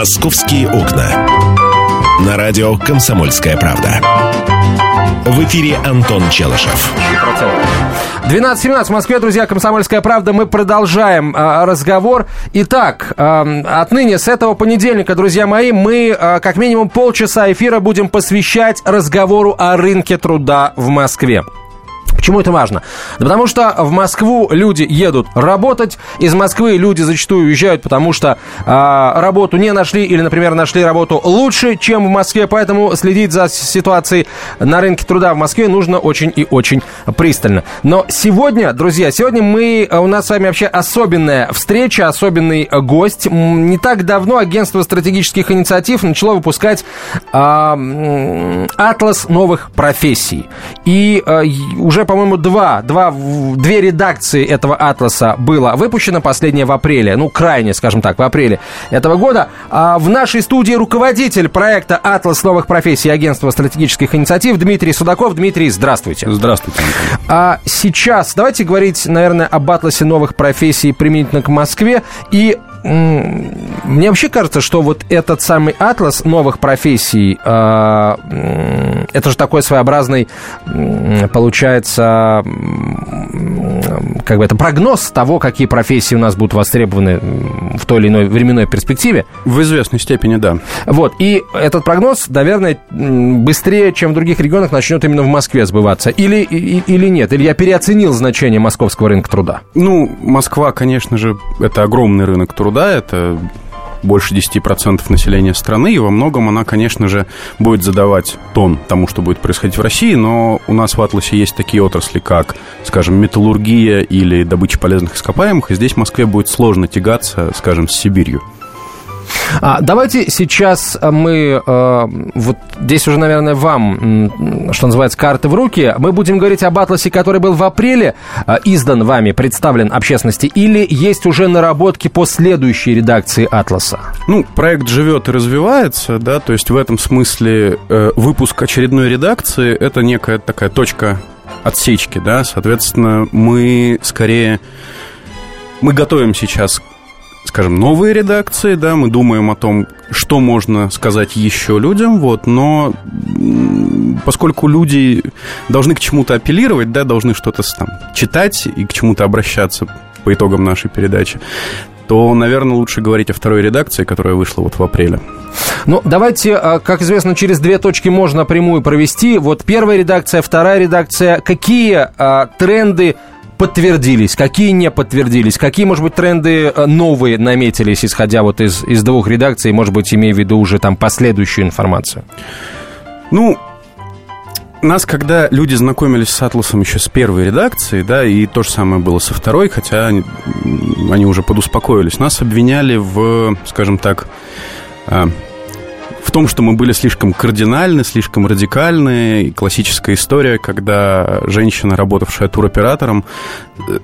«Московские окна». На радио «Комсомольская правда». В эфире Антон Челышев. 12.17 в Москве, друзья, «Комсомольская правда». Мы продолжаем э, разговор. Итак, э, отныне, с этого понедельника, друзья мои, мы э, как минимум полчаса эфира будем посвящать разговору о рынке труда в Москве. Почему это важно? Да потому что в Москву люди едут работать, из Москвы люди зачастую уезжают, потому что э, работу не нашли или, например, нашли работу лучше, чем в Москве, поэтому следить за ситуацией на рынке труда в Москве нужно очень и очень пристально. Но сегодня, друзья, сегодня мы, у нас с вами вообще особенная встреча, особенный гость. Не так давно агентство стратегических инициатив начало выпускать э, атлас новых профессий. И э, уже по-моему, два, два, две редакции этого атласа было выпущено, последнее в апреле, ну, крайне, скажем так, в апреле этого года. А в нашей студии руководитель проекта «Атлас новых профессий» агентства стратегических инициатив Дмитрий Судаков. Дмитрий, здравствуйте. Здравствуйте. А сейчас давайте говорить, наверное, об атласе новых профессий применительно к Москве и мне вообще кажется, что вот этот самый атлас новых профессий, а, это же такой своеобразный, получается, как бы это прогноз того, какие профессии у нас будут востребованы в той или иной временной перспективе. В известной степени, да. Вот, и этот прогноз, наверное, быстрее, чем в других регионах, начнет именно в Москве сбываться. Или, или нет? Или я переоценил значение московского рынка труда? Ну, Москва, конечно же, это огромный рынок труда, это больше 10% населения страны, и во многом она, конечно же, будет задавать тон тому, что будет происходить в России, но у нас в Атласе есть такие отрасли, как, скажем, металлургия или добыча полезных ископаемых, и здесь в Москве будет сложно тягаться, скажем, с Сибирью. А, давайте сейчас мы, э, вот здесь уже, наверное, вам, что называется, карты в руки. Мы будем говорить об атласе, который был в апреле э, издан вами, представлен общественности, или есть уже наработки по следующей редакции атласа? Ну, проект живет и развивается, да, то есть в этом смысле э, выпуск очередной редакции – это некая такая точка отсечки, да, соответственно, мы скорее мы готовим сейчас скажем, новые редакции, да, мы думаем о том, что можно сказать еще людям, вот, но поскольку люди должны к чему-то апеллировать, да, должны что-то там читать и к чему-то обращаться по итогам нашей передачи, то, наверное, лучше говорить о второй редакции, которая вышла вот в апреле. Ну, давайте, а, как известно, через две точки можно прямую провести. Вот первая редакция, вторая редакция. Какие а, тренды подтвердились, какие не подтвердились, какие, может быть, тренды э, новые наметились, исходя вот из, из двух редакций, может быть, имея в виду уже там последующую информацию? Ну, нас, когда люди знакомились с Атласом еще с первой редакции, да, и то же самое было со второй, хотя они, они уже подуспокоились, нас обвиняли в, скажем так, а, в том, что мы были слишком кардинальны, слишком радикальны. классическая история, когда женщина, работавшая туроператором, э,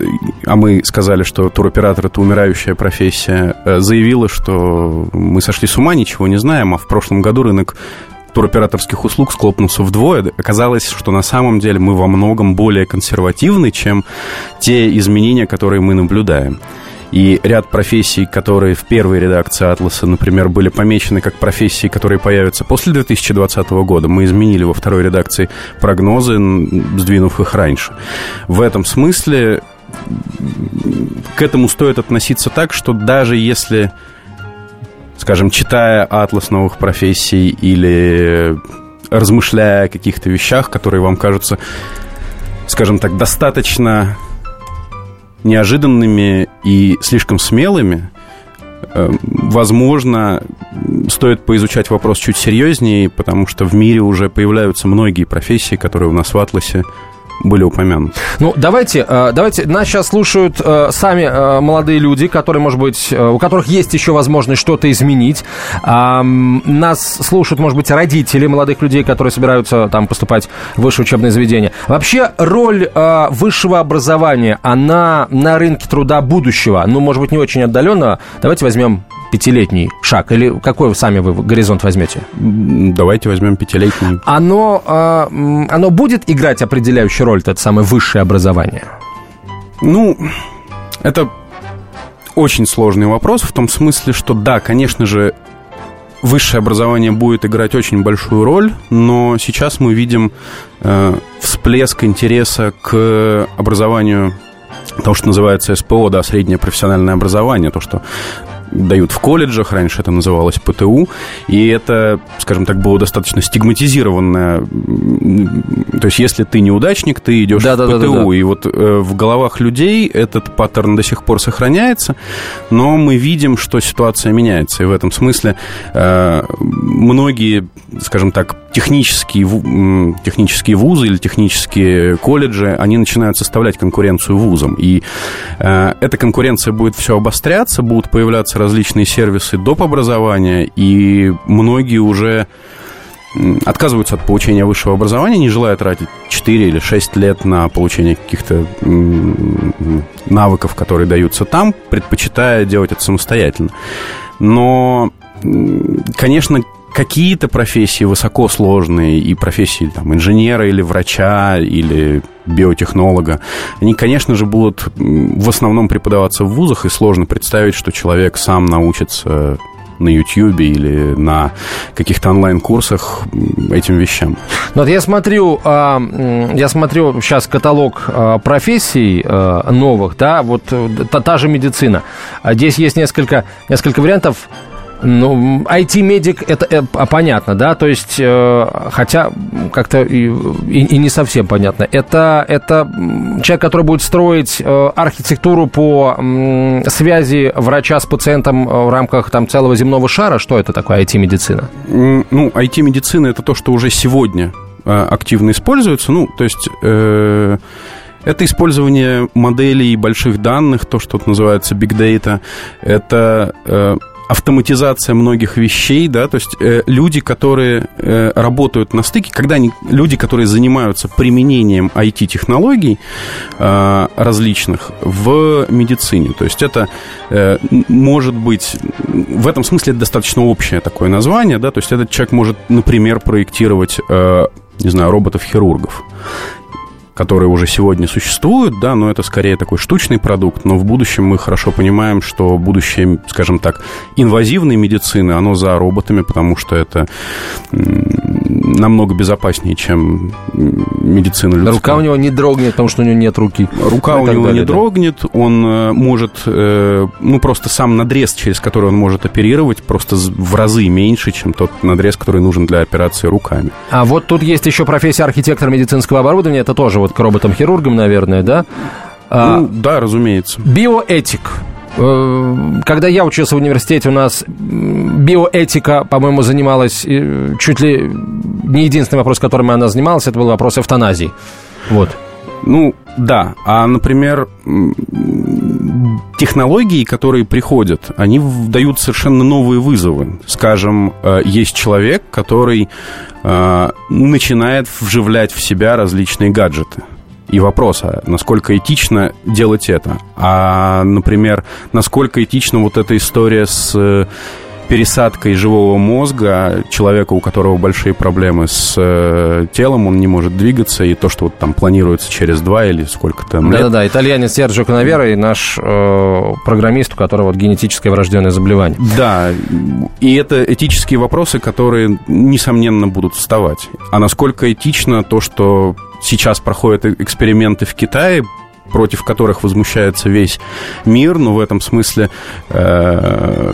а мы сказали, что туроператор – это умирающая профессия, э, заявила, что мы сошли с ума, ничего не знаем, а в прошлом году рынок туроператорских услуг склопнулся вдвое. Оказалось, что на самом деле мы во многом более консервативны, чем те изменения, которые мы наблюдаем. И ряд профессий, которые в первой редакции «Атласа», например, были помечены как профессии, которые появятся после 2020 года, мы изменили во второй редакции прогнозы, сдвинув их раньше. В этом смысле к этому стоит относиться так, что даже если, скажем, читая «Атлас новых профессий» или размышляя о каких-то вещах, которые вам кажутся, скажем так, достаточно неожиданными и слишком смелыми, э, возможно, стоит поизучать вопрос чуть серьезнее, потому что в мире уже появляются многие профессии, которые у нас в Атласе были упомянуты. Ну, давайте, э, давайте, нас сейчас слушают э, сами э, молодые люди, которые, может быть, у которых есть еще возможность что-то изменить. Нас слушают, может быть, родители молодых людей, которые собираются там поступать в высшее учебное заведение. Вообще, роль высшего образования, она на рынке труда будущего, ну, может быть, не очень отдаленного. Давайте возьмем пятилетний шаг? Или какой сами вы горизонт возьмете? Давайте возьмем пятилетний. Оно, э, оно будет играть определяющую роль, это самое высшее образование? Ну, это очень сложный вопрос в том смысле, что да, конечно же, высшее образование будет играть очень большую роль, но сейчас мы видим э, всплеск интереса к образованию то, что называется СПО, да, среднее профессиональное образование, то, что дают в колледжах, раньше это называлось ПТУ, и это, скажем так, было достаточно стигматизированное. То есть, если ты неудачник, ты идешь да, в да, ПТУ, да, да, да. и вот э, в головах людей этот паттерн до сих пор сохраняется, но мы видим, что ситуация меняется, и в этом смысле э, многие, скажем так, технические, технические вузы или технические колледжи, они начинают составлять конкуренцию вузам, и э, эта конкуренция будет все обостряться, будут появляться различные сервисы доп. образования, и многие уже отказываются от получения высшего образования, не желая тратить 4 или 6 лет на получение каких-то навыков, которые даются там, предпочитая делать это самостоятельно. Но, конечно, какие-то профессии высокосложные, и профессии там, инженера или врача, или биотехнолога, они, конечно же, будут в основном преподаваться в вузах, и сложно представить, что человек сам научится на YouTube или на каких-то онлайн-курсах этим вещам. Ну, вот я смотрю, а, я смотрю сейчас каталог а, профессий а, новых, да, вот э, та, та же медицина. Здесь есть несколько, несколько вариантов ну, IT-медик, это э, понятно, да, то есть, э, хотя как-то и, и, и не совсем понятно. Это, это человек, который будет строить э, архитектуру по э, связи врача с пациентом э, в рамках там целого земного шара. Что это такое IT-медицина? Ну, IT-медицина это то, что уже сегодня э, активно используется. Ну, то есть... Э, это использование моделей больших данных, то, что называется big data. Это э, автоматизация многих вещей, да, то есть э, люди, которые э, работают на стыке, когда они, люди, которые занимаются применением IT-технологий э, различных в медицине, то есть это э, может быть, в этом смысле это достаточно общее такое название, да, то есть этот человек может, например, проектировать, э, не знаю, роботов-хирургов которые уже сегодня существуют, да, но это скорее такой штучный продукт, но в будущем мы хорошо понимаем, что будущее, скажем так, инвазивной медицины, оно за роботами, потому что это намного безопаснее, чем медицина людская. Рука у него не дрогнет, потому что у него нет руки. Рука у него далее, не да. дрогнет, он э, может, э, ну, просто сам надрез, через который он может оперировать, просто в разы меньше, чем тот надрез, который нужен для операции руками. А вот тут есть еще профессия архитектора медицинского оборудования, это тоже вот к роботам-хирургам, наверное, да? А, ну, да, разумеется. Биоэтик. Э, когда я учился в университете, у нас биоэтика, по-моему, занималась чуть ли не единственный вопрос, которым она занималась, это был вопрос эвтаназии. Вот. Ну, да. А, например, технологии, которые приходят, они дают совершенно новые вызовы. Скажем, э, есть человек, который э, начинает вживлять в себя различные гаджеты. И вопрос, а насколько этично делать это? А, например, насколько этична вот эта история с пересадкой живого мозга человека, у которого большие проблемы с э, телом, он не может двигаться, и то, что вот там планируется через два или сколько-то лет. Да-да-да, итальянец Серджио Канавера и наш э, программист, у которого вот генетическое врожденное заболевание. Да, и это этические вопросы, которые, несомненно, будут вставать. А насколько этично то, что сейчас проходят эксперименты в Китае против которых возмущается весь мир, но в этом смысле э,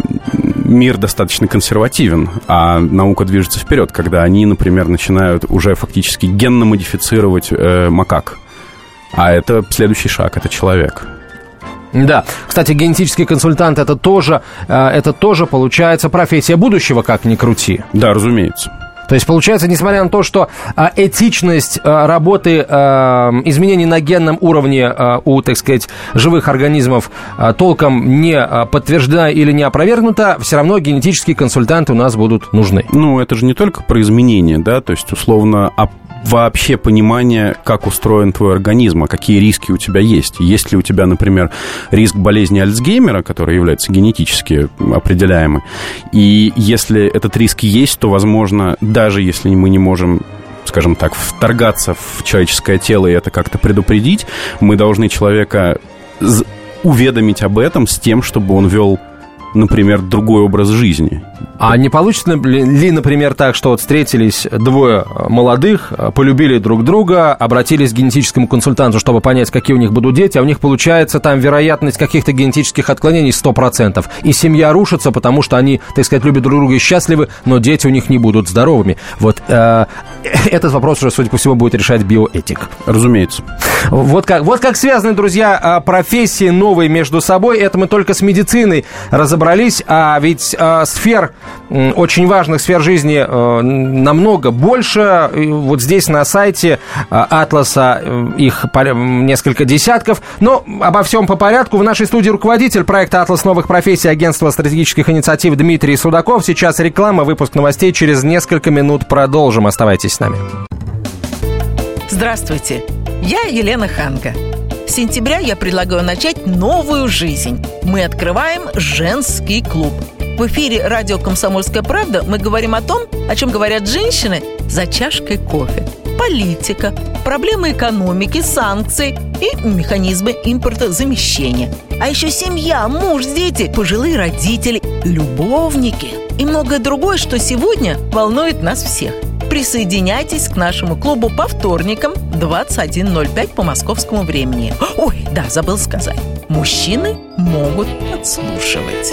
мир достаточно консервативен, а наука движется вперед, когда они, например, начинают уже фактически генно модифицировать э, макак. А это следующий шаг, это человек. Да. Кстати, генетический консультант это тоже, э, это тоже получается профессия будущего, как ни крути. Да, разумеется. То есть, получается, несмотря на то, что а, этичность а, работы а, изменений на генном уровне у, так сказать, живых организмов толком не подтверждена или не опровергнута, все равно генетические консультанты у нас будут нужны. Ну, это же не только про изменения, да, то есть, условно, вообще понимание, как устроен твой организм, а какие риски у тебя есть. Есть ли у тебя, например, риск болезни Альцгеймера, который является генетически определяемый, и если этот риск есть, то, возможно, даже если мы не можем скажем так, вторгаться в человеческое тело и это как-то предупредить, мы должны человека уведомить об этом с тем, чтобы он вел например, другой образ жизни. А не получится ли, например, так, что вот встретились двое молодых, полюбили друг друга, обратились к генетическому консультанту, чтобы понять, какие у них будут дети, а у них получается там вероятность каких-то генетических отклонений 100%. И семья рушится, потому что они, так сказать, любят друг друга и счастливы, но дети у них не будут здоровыми. Вот э, этот вопрос уже, судя по всему, будет решать биоэтик. Разумеется. Вот как, вот как связаны, друзья, а, профессии новые между собой. Это мы только с медициной разобрались, а ведь э, сфер, очень важных сфер жизни э, намного больше. Вот здесь на сайте э, Атласа э, их несколько десятков. Но обо всем по порядку. В нашей студии руководитель проекта «Атлас новых профессий» агентства стратегических инициатив Дмитрий Судаков. Сейчас реклама, выпуск новостей. Через несколько минут продолжим. Оставайтесь с нами. Здравствуйте, я Елена Ханга. С сентября я предлагаю начать новую жизнь. Мы открываем женский клуб. В эфире радио «Комсомольская правда» мы говорим о том, о чем говорят женщины за чашкой кофе. Политика, проблемы экономики, санкции и механизмы импортозамещения. А еще семья, муж, дети, пожилые родители, любовники и многое другое, что сегодня волнует нас всех – Присоединяйтесь к нашему клубу по вторникам 21.05 по московскому времени. Ой, да, забыл сказать. Мужчины могут подслушивать.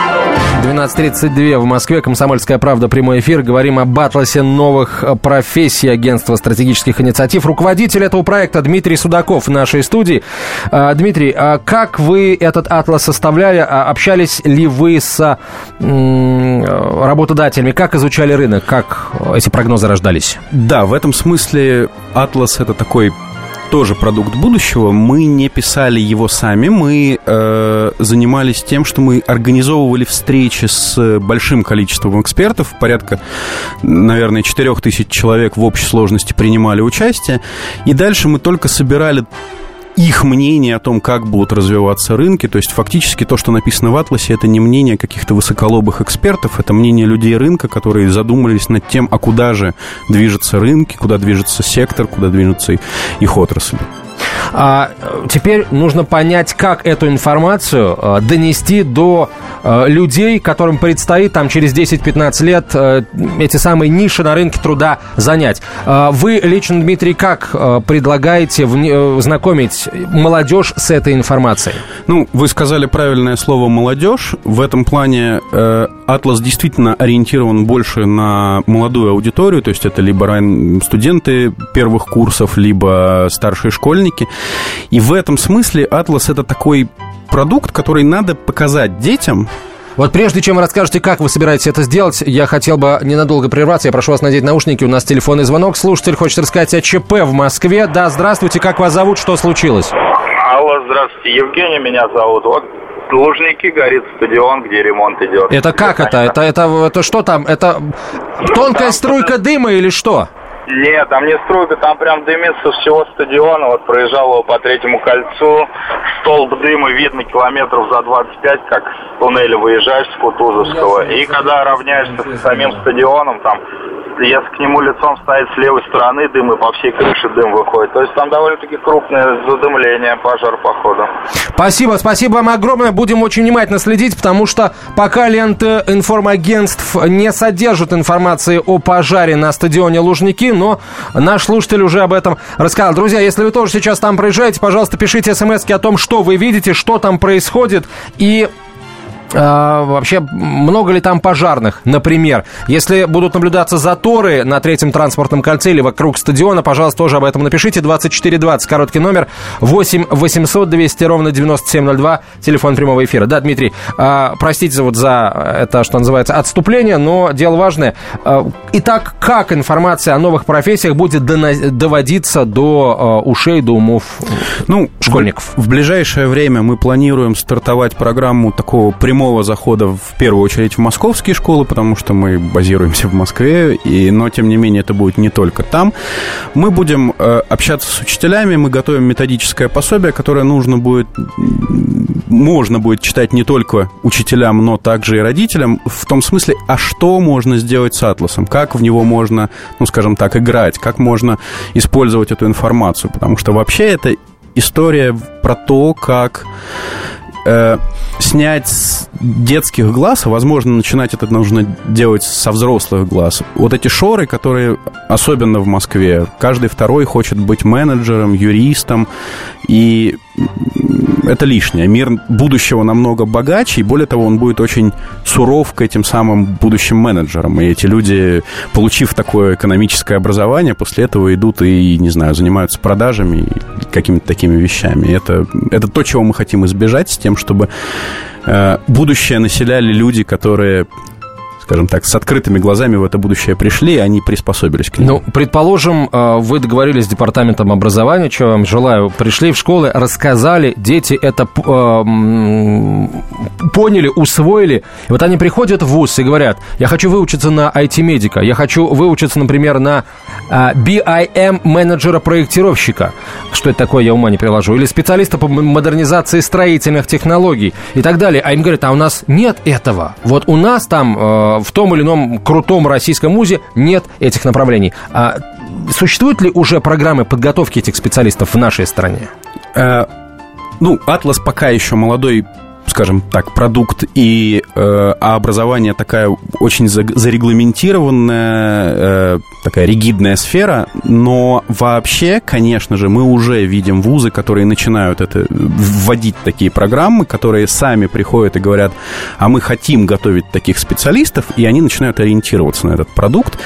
12.32 в Москве. Комсомольская правда. Прямой эфир. Говорим об атласе новых э, профессий агентства стратегических инициатив. Руководитель этого проекта Дмитрий Судаков в нашей студии. А, Дмитрий, а как вы этот атлас составляли? А общались ли вы с работодателями? Как изучали рынок? Как эти прогнозы рождались? Да, в этом смысле атлас это такой тоже продукт будущего. Мы не писали его сами, мы э, занимались тем, что мы организовывали встречи с большим количеством экспертов, порядка, наверное, 4000 человек в общей сложности принимали участие, и дальше мы только собирали их мнение о том, как будут развиваться рынки. То есть фактически то, что написано в Атласе, это не мнение каких-то высоколобых экспертов, это мнение людей рынка, которые задумались над тем, а куда же движутся рынки, куда движется сектор, куда движутся их отрасли. А, теперь нужно понять, как эту информацию а, донести до людей, которым предстоит там через 10-15 лет а, эти самые ниши на рынке труда занять. А, вы лично, Дмитрий, как предлагаете знакомить молодежь с этой информацией? Ну, вы сказали правильное слово «молодежь». В этом плане э, «Атлас» действительно ориентирован больше на молодую аудиторию, то есть это либо студенты первых курсов, либо старшие школьники. И в этом смысле «Атлас» — это такой продукт, который надо показать детям, вот прежде чем вы расскажете, как вы собираетесь это сделать, я хотел бы ненадолго прерваться. Я прошу вас надеть наушники. У нас телефонный звонок. Слушатель хочет рассказать о ЧП в Москве. Да, здравствуйте. Как вас зовут? Что случилось? Алло, здравствуйте. Евгений меня зовут. Вот Лужники горит стадион, где ремонт идет. Это как это? Это, это, это что там? Это тонкая струйка дыма или что? Нет, там не струйка, там прям дымится всего стадиона. Вот проезжал его по третьему кольцу. Столб дыма видно километров за 25, как с туннеля выезжаешь с Кутузовского. И когда равняешься с самим стадионом, там если к нему лицом стоять с левой стороны, дым и по всей крыше дым выходит. То есть там довольно-таки крупное задымление, пожар походу. Спасибо, спасибо вам огромное. Будем очень внимательно следить, потому что пока ленты информагентств не содержат информации о пожаре на стадионе Лужники, но наш слушатель уже об этом рассказал. Друзья, если вы тоже сейчас там проезжаете, пожалуйста, пишите смс о том, что вы видите, что там происходит, и а, вообще, много ли там пожарных, например? Если будут наблюдаться заторы на третьем транспортном кольце или вокруг стадиона, пожалуйста, тоже об этом напишите. 2420, короткий номер, 8 800 200 ровно 9702, телефон прямого эфира. Да, Дмитрий, а, простите вот за это, что называется, отступление, но дело важное. А, итак, как информация о новых профессиях будет доводиться до ушей, до умов ну, школьников? В, в ближайшее время мы планируем стартовать программу такого прямого прямого захода в первую очередь в московские школы, потому что мы базируемся в Москве, и, но тем не менее это будет не только там. Мы будем э, общаться с учителями, мы готовим методическое пособие, которое нужно будет, можно будет читать не только учителям, но также и родителям, в том смысле, а что можно сделать с атласом, как в него можно, ну, скажем так, играть, как можно использовать эту информацию, потому что вообще это история про то, как э, снять с детских глаз, а возможно начинать это нужно делать со взрослых глаз. Вот эти шоры, которые особенно в Москве, каждый второй хочет быть менеджером, юристом, и это лишнее. Мир будущего намного богаче, и более того, он будет очень суров к этим самым будущим менеджерам. И эти люди, получив такое экономическое образование, после этого идут и, не знаю, занимаются продажами и какими-то такими вещами. Это, это то, чего мы хотим избежать с тем, чтобы э, будущее населяли люди, которые скажем так, с открытыми глазами в это будущее пришли, и они приспособились к нему. Ну, предположим, э, вы договорились с департаментом образования, я вам желаю, пришли в школы, рассказали, дети это э, поняли, усвоили, и вот они приходят в ВУЗ и говорят, я хочу выучиться на IT-медика, я хочу выучиться, например, на э, BIM-менеджера-проектировщика, что это такое, я ума не приложу, или специалиста по модернизации строительных технологий и так далее, а им говорят, а у нас нет этого, вот у нас там в том или ином крутом российском музе нет этих направлений. А существуют ли уже программы подготовки этих специалистов в нашей стране? Э, ну, Атлас пока еще молодой скажем так, продукт и э, а образование такая очень зарегламентированная, э, такая ригидная сфера, но вообще, конечно же, мы уже видим вузы, которые начинают это вводить такие программы, которые сами приходят и говорят, а мы хотим готовить таких специалистов, и они начинают ориентироваться на этот продукт.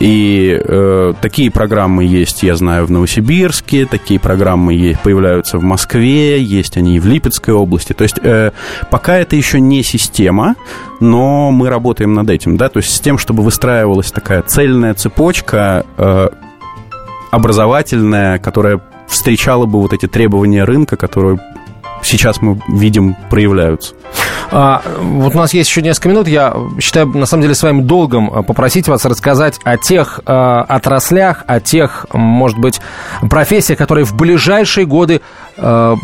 И э, такие программы есть, я знаю, в Новосибирске, такие программы появляются в Москве, есть они и в Липецкой области. То есть э, Пока это еще не система, но мы работаем над этим, да, то есть с тем, чтобы выстраивалась такая цельная цепочка э, образовательная, которая встречала бы вот эти требования рынка, которые сейчас мы видим проявляются. А, вот у нас есть еще несколько минут. Я считаю, на самом деле, своим долгом а, попросить вас рассказать о тех а, отраслях, о тех, может быть, профессиях, которые в ближайшие годы а,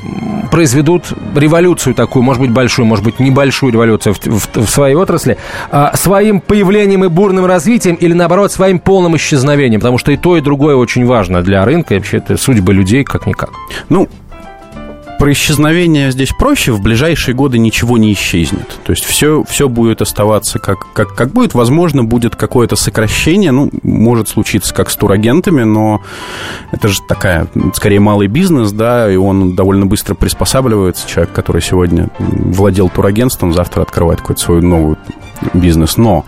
произведут революцию такую, может быть, большую, может быть, небольшую революцию в, в, в своей отрасли, а, своим появлением и бурным развитием или, наоборот, своим полным исчезновением, потому что и то, и другое очень важно для рынка, и вообще это судьбы людей как-никак. Ну, про исчезновение здесь проще, в ближайшие годы ничего не исчезнет. То есть все, все будет оставаться как, как, как будет. Возможно, будет какое-то сокращение, ну, может случиться как с турагентами, но это же такая, скорее, малый бизнес, да, и он довольно быстро приспосабливается. Человек, который сегодня владел турагентством, завтра открывает какой-то свой новый бизнес. Но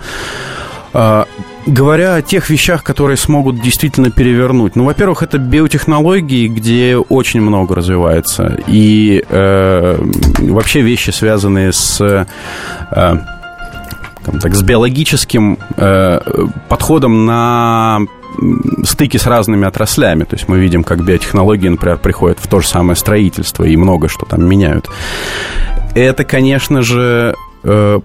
а, Говоря о тех вещах, которые смогут действительно перевернуть, ну, во-первых, это биотехнологии, где очень много развивается, и э, вообще вещи, связанные с э, так, с биологическим э, подходом на стыки с разными отраслями. То есть мы видим, как биотехнологии, например, приходят в то же самое строительство и много что там меняют. Это, конечно же, э,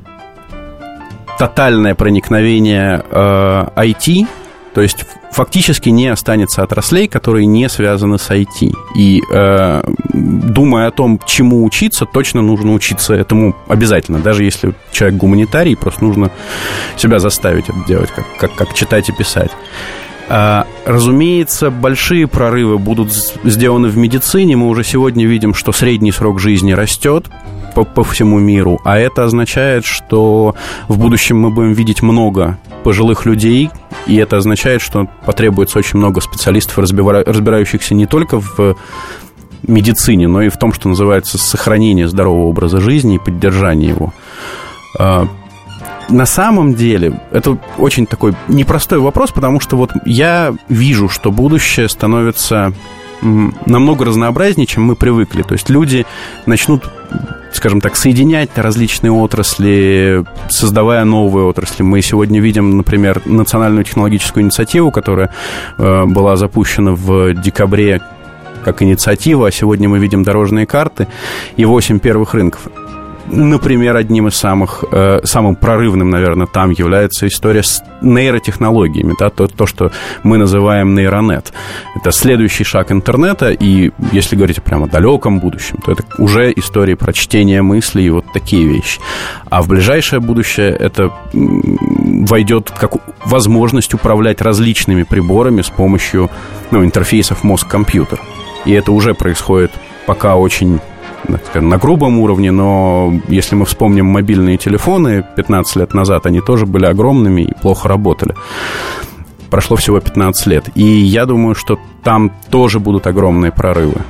тотальное проникновение э, IT, то есть фактически не останется отраслей, которые не связаны с IT. И э, думая о том, чему учиться, точно нужно учиться этому обязательно. Даже если человек гуманитарий, просто нужно себя заставить это делать, как, как, как читать и писать. А, разумеется, большие прорывы будут сделаны в медицине. Мы уже сегодня видим, что средний срок жизни растет по, по всему миру, а это означает, что в будущем мы будем видеть много пожилых людей, и это означает, что потребуется очень много специалистов, разбирающихся не только в медицине, но и в том, что называется сохранение здорового образа жизни и поддержание его. А, на самом деле, это очень такой непростой вопрос, потому что вот я вижу, что будущее становится намного разнообразнее, чем мы привыкли. То есть люди начнут скажем так, соединять различные отрасли, создавая новые отрасли. Мы сегодня видим, например, национальную технологическую инициативу, которая э, была запущена в декабре как инициатива, а сегодня мы видим дорожные карты и 8 первых рынков. Например, одним из самых, э, самым прорывным, наверное, там является история с нейротехнологиями, да, то, то, что мы называем нейронет. Это следующий шаг интернета, и если говорить прямо о далеком будущем, то это уже истории про чтение мыслей и вот такие вещи. А в ближайшее будущее это войдет как возможность управлять различными приборами с помощью ну, интерфейсов мозг-компьютер. И это уже происходит пока очень на грубом уровне, но если мы вспомним мобильные телефоны 15 лет назад, они тоже были огромными и плохо работали. Прошло всего 15 лет. И я думаю, что там тоже будут огромные прорывы.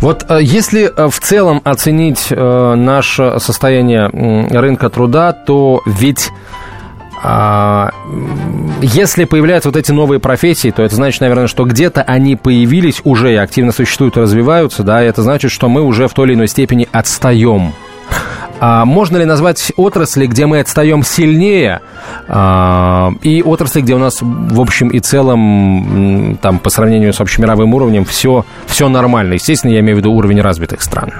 Вот э, если э, в целом оценить э, наше состояние рынка труда, то ведь если появляются вот эти новые профессии, то это значит, наверное, что где-то они появились уже и активно существуют развиваются, да, и это значит, что мы уже в той или иной степени отстаем. А можно ли назвать отрасли, где мы отстаем сильнее, а, и отрасли, где у нас в общем и целом, там, по сравнению с общемировым уровнем, все, все нормально? Естественно, я имею в виду уровень развитых стран.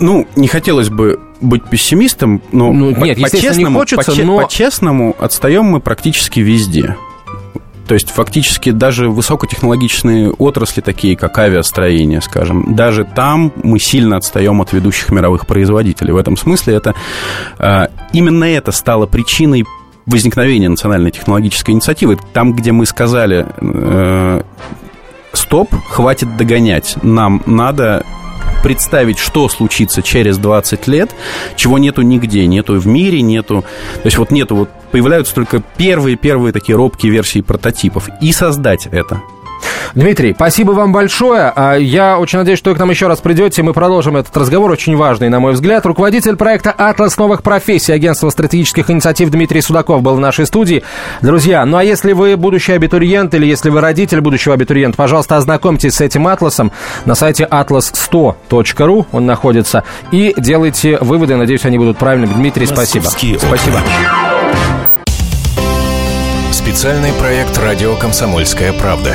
Ну, не хотелось бы быть пессимистом, но ну, по, нет, по-честному, не хочется, по, но... по-честному отстаем мы практически везде. То есть фактически даже высокотехнологичные отрасли, такие как авиастроение, скажем, даже там мы сильно отстаем от ведущих мировых производителей. В этом смысле это э, именно это стало причиной возникновения национальной технологической инициативы. Там, где мы сказали, э, стоп, хватит догонять, нам надо представить, что случится через 20 лет, чего нету нигде, нету в мире, нету... То есть вот нету, вот появляются только первые-первые такие робкие версии прототипов. И создать это – Дмитрий, спасибо вам большое. А, я очень надеюсь, что вы к нам еще раз придете. Мы продолжим этот разговор, очень важный, на мой взгляд. Руководитель проекта «Атлас новых профессий» Агентства стратегических инициатив Дмитрий Судаков был в нашей студии. Друзья, ну а если вы будущий абитуриент или если вы родитель будущего абитуриента, пожалуйста, ознакомьтесь с этим атласом на сайте atlas100.ru, он находится, и делайте выводы. Надеюсь, они будут правильными. Дмитрий, спасибо. Спасибо. Специальный проект «Радио Комсомольская правда».